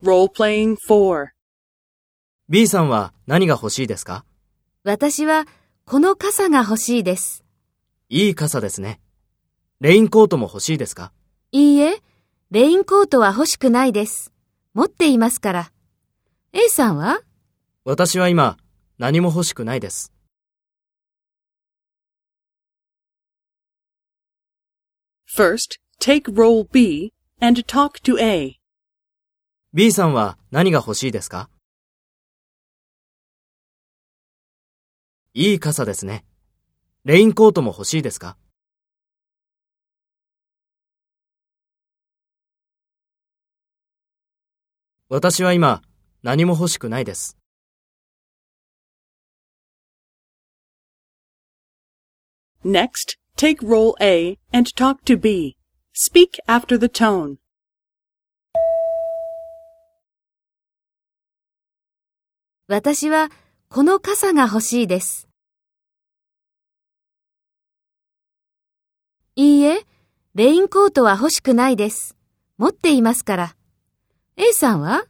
Role-playing 4. B さんは何が欲しいですか？私はこの傘が欲しいです。いい傘ですね。レインコートも欲しいですか？いいえ、レインコートは欲しくないです。持っていますから。A さんは？私は今何も欲しくないです。First, take role B and talk to A. B さんは何が欲しいですか？いい傘ですね。レインコートも欲しいですか？私は今何も欲しくないです。Next, take role A and talk to B. Speak after the tone. 私はこの傘が欲しいです。いいえ、レインコートは欲しくないです。持っていますから。A さんは？